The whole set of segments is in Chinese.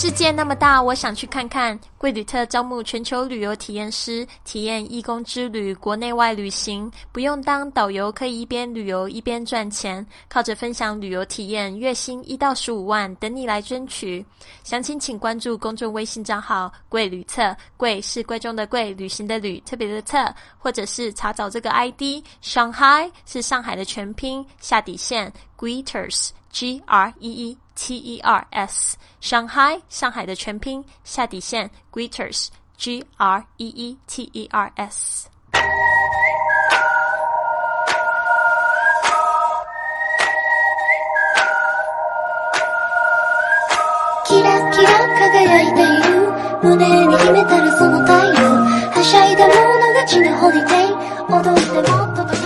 世界那么大，我想去看看。贵旅特招募全球旅游体验师，体验义工之旅，国内外旅行，不用当导游，可以一边旅游一边赚钱，靠着分享旅游体验，月薪一到十五万，等你来争取。详情请关注公众微信账号“贵旅特”，贵是贵重的贵，旅行的旅，特别的特，或者是查找这个 ID Shanghai 是上海的全拼，下底线 Greeters G R E E。T E R S Shanghai 上海的全拼下底线 Greeters G R E E T E R S。キラキラ輝いている胸に秘めたるその太陽はしゃいだ者勝ちのホリデー踊ってもっと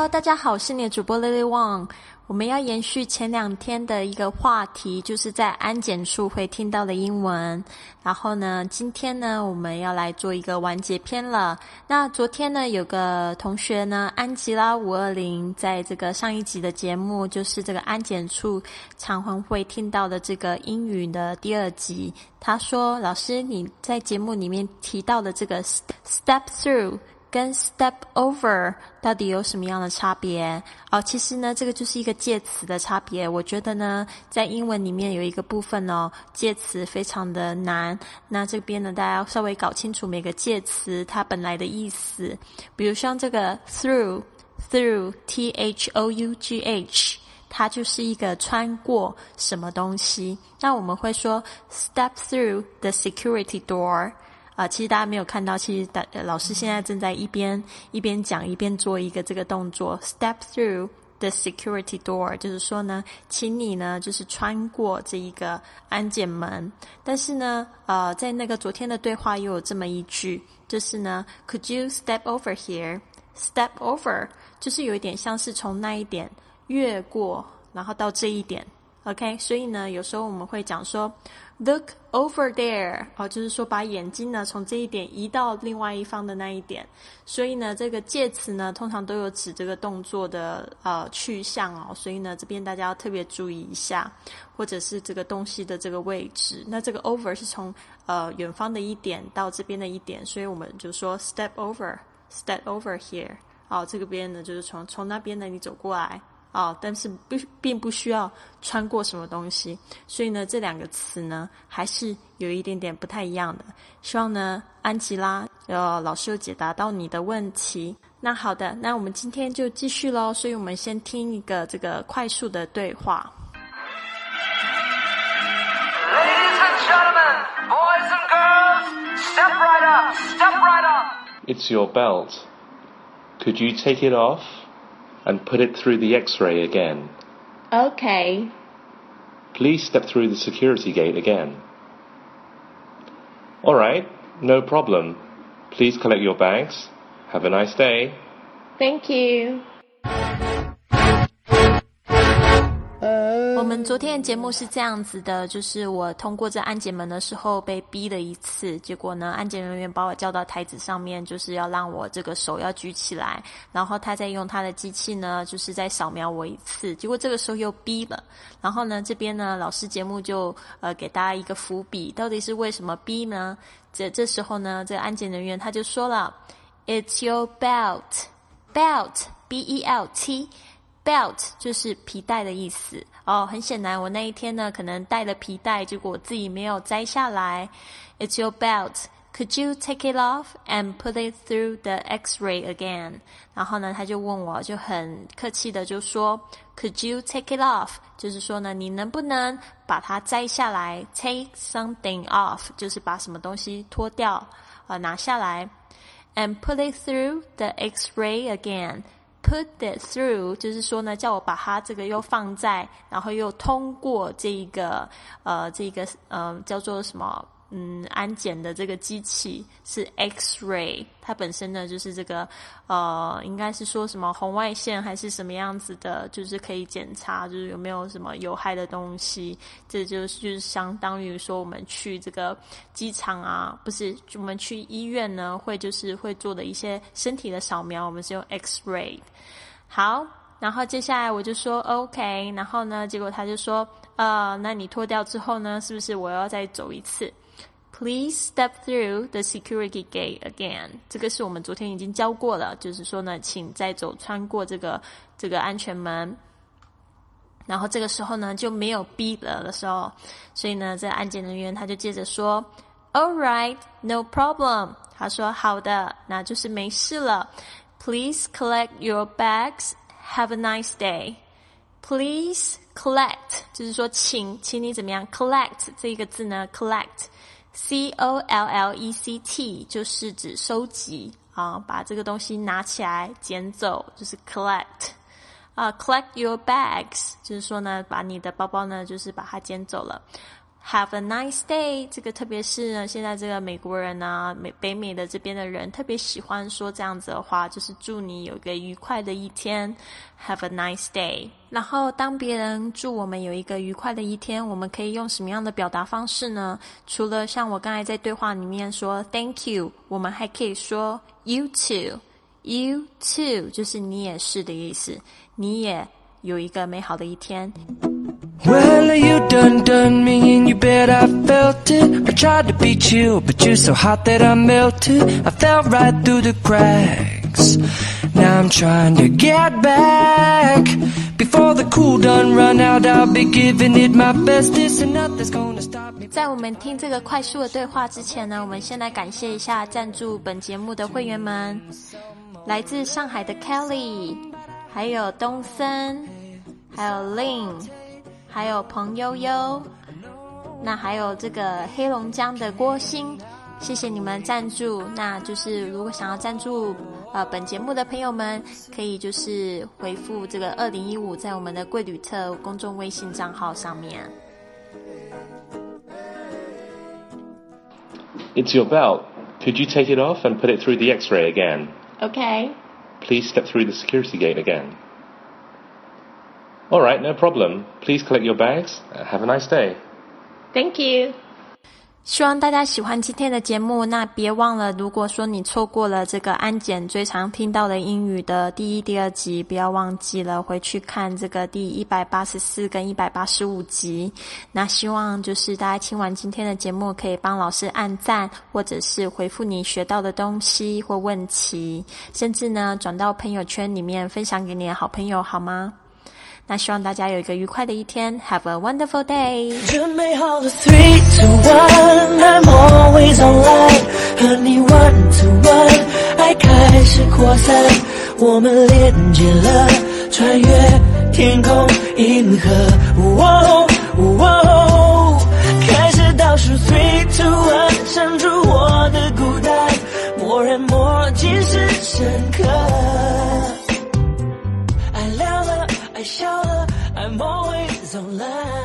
Hello，大家好，我是你的主播 Lily Wang。我们要延续前两天的一个话题，就是在安检处会听到的英文。然后呢，今天呢，我们要来做一个完结篇了。那昨天呢，有个同学呢，安吉拉五二零，在这个上一集的节目，就是这个安检处常常会听到的这个英语的第二集。他说：“老师，你在节目里面提到的这个 step through。”跟 step over 到底有什么样的差别？哦，其实呢，这个就是一个介词的差别。我觉得呢，在英文里面有一个部分哦，介词非常的难。那这边呢，大家要稍微搞清楚每个介词它本来的意思。比如像这个 through，through，t h o u g h，它就是一个穿过什么东西。那我们会说 step through the security door。啊，其实大家没有看到，其实大老师现在正在一边一边讲一边做一个这个动作，step through the security door，就是说呢，请你呢就是穿过这一个安检门。但是呢，呃，在那个昨天的对话又有这么一句，就是呢，Could you step over here？Step over 就是有一点像是从那一点越过，然后到这一点。OK，所以呢，有时候我们会讲说，look over there，哦，就是说把眼睛呢从这一点移到另外一方的那一点。所以呢，这个介词呢通常都有指这个动作的呃去向哦。所以呢，这边大家要特别注意一下，或者是这个东西的这个位置。那这个 over 是从呃远方的一点到这边的一点，所以我们就说 step over，step over here。哦，这个边呢就是从从那边呢你走过来。哦，但是不并不需要穿过什么东西，所以呢，这两个词呢还是有一点点不太一样的。希望呢，安吉拉呃老师有解答到你的问题。那好的，那我们今天就继续喽。所以我们先听一个这个快速的对话。Ladies and gentlemen, boys and girls, step right up, step right up. It's your belt. Could you take it off and put it through the x ray again? Okay. Please step through the security gate again. Alright, no problem. Please collect your bags. Have a nice day. Thank you. 我我们昨天的节目是这样子的，就是我通过这安检门的时候被逼了一次，结果呢，安检人员把我叫到台子上面，就是要让我这个手要举起来，然后他再用他的机器呢，就是再扫描我一次，结果这个时候又逼了，然后呢，这边呢，老师节目就呃给大家一个伏笔，到底是为什么逼呢？这这时候呢，这个安检人员他就说了，It's your belt, belt, b e l t。Belt 就是皮带的意思哦。很显然，我那一天呢，可能带了皮带，结果我自己没有摘下来。It's your belt. Could you take it off and put it through the X-ray again？然后呢，他就问我，就很客气的就说，Could you take it off？就是说呢，你能不能把它摘下来？Take something off，就是把什么东西脱掉，呃，拿下来。And put it through the X-ray again。Put it through，就是说呢，叫我把它这个又放在，然后又通过这个呃，这个呃，叫做什么嗯，安检的这个机器是 X-ray，它本身呢就是这个呃，应该是说什么红外线还是什么样子的，就是可以检查就是有没有什么有害的东西。这就是就是相当于说我们去这个机场啊，不是我们去医院呢会就是会做的一些身体的扫描，我们是用 X-ray。好，然后接下来我就说 OK，然后呢，结果他就说呃，那你脱掉之后呢，是不是我要再走一次？Please step through the security gate again。这个是我们昨天已经教过了，就是说呢，请再走穿过这个这个安全门。然后这个时候呢就没有 B 了的时候，所以呢，这安检人员他就接着说：“All right, no problem。”他说：“好的，那就是没事了。Please collect your bags. Have a nice day. Please collect，就是说请，请你怎么样？Collect 这一个字呢？Collect。C O L L E C T 就是指收集啊，把这个东西拿起来捡走，就是 collect 啊，collect your bags 就是说呢，把你的包包呢，就是把它捡走了。Have a nice day，这个特别是呢，现在这个美国人啊，美北美的这边的人特别喜欢说这样子的话，就是祝你有一个愉快的一天。Have a nice day。然后当别人祝我们有一个愉快的一天，我们可以用什么样的表达方式呢？除了像我刚才在对话里面说 Thank you，我们还可以说 You too，You too 就是你也是的意思，你也有一个美好的一天。Well, you done done me and you bet I felt it. I tried to be chill, but you're so hot that I melted. I fell right through the cracks. Now I'm trying to get back. Before the cool done run out, I'll be giving it my bestest, and nothing's gonna stop me. 在我们听这个快速的对话之前呢，我们先来感谢一下赞助本节目的会员们，来自上海的 Kelly，还有东森，还有 Lin， 还有彭悠悠，那还有这个黑龙江的郭鑫，谢谢你们赞助。那就是如果想要赞助呃本节目的朋友们，可以就是回复这个二零一五在我们的贵旅特公众微信账号上面。It's your belt. Could you take it off and put it through the x ray again? Okay. Please step through the security gate again. All right, no problem. Please collect your bags. Uh, Have a nice day. Thank you. 希望大家喜欢今天的节目。那别忘了，如果说你错过了这个安检最常听到的英语的第一、第二集，不要忘记了回去看这个第一百八十四跟一百八十五集。那希望就是大家听完今天的节目，可以帮老师按赞，或者是回复你学到的东西或问题，甚至呢转到朋友圈里面分享给你的好朋友，好吗？那希望大家有一个愉快的一天，Have a wonderful day。准备好了，three two one，I'm always online，和你 one to one，爱开始扩散，我们连接了，穿越天空银河，哦哦，开始倒数 three two one，删除我的孤单，默认默契是深刻。I shower, I'm always online.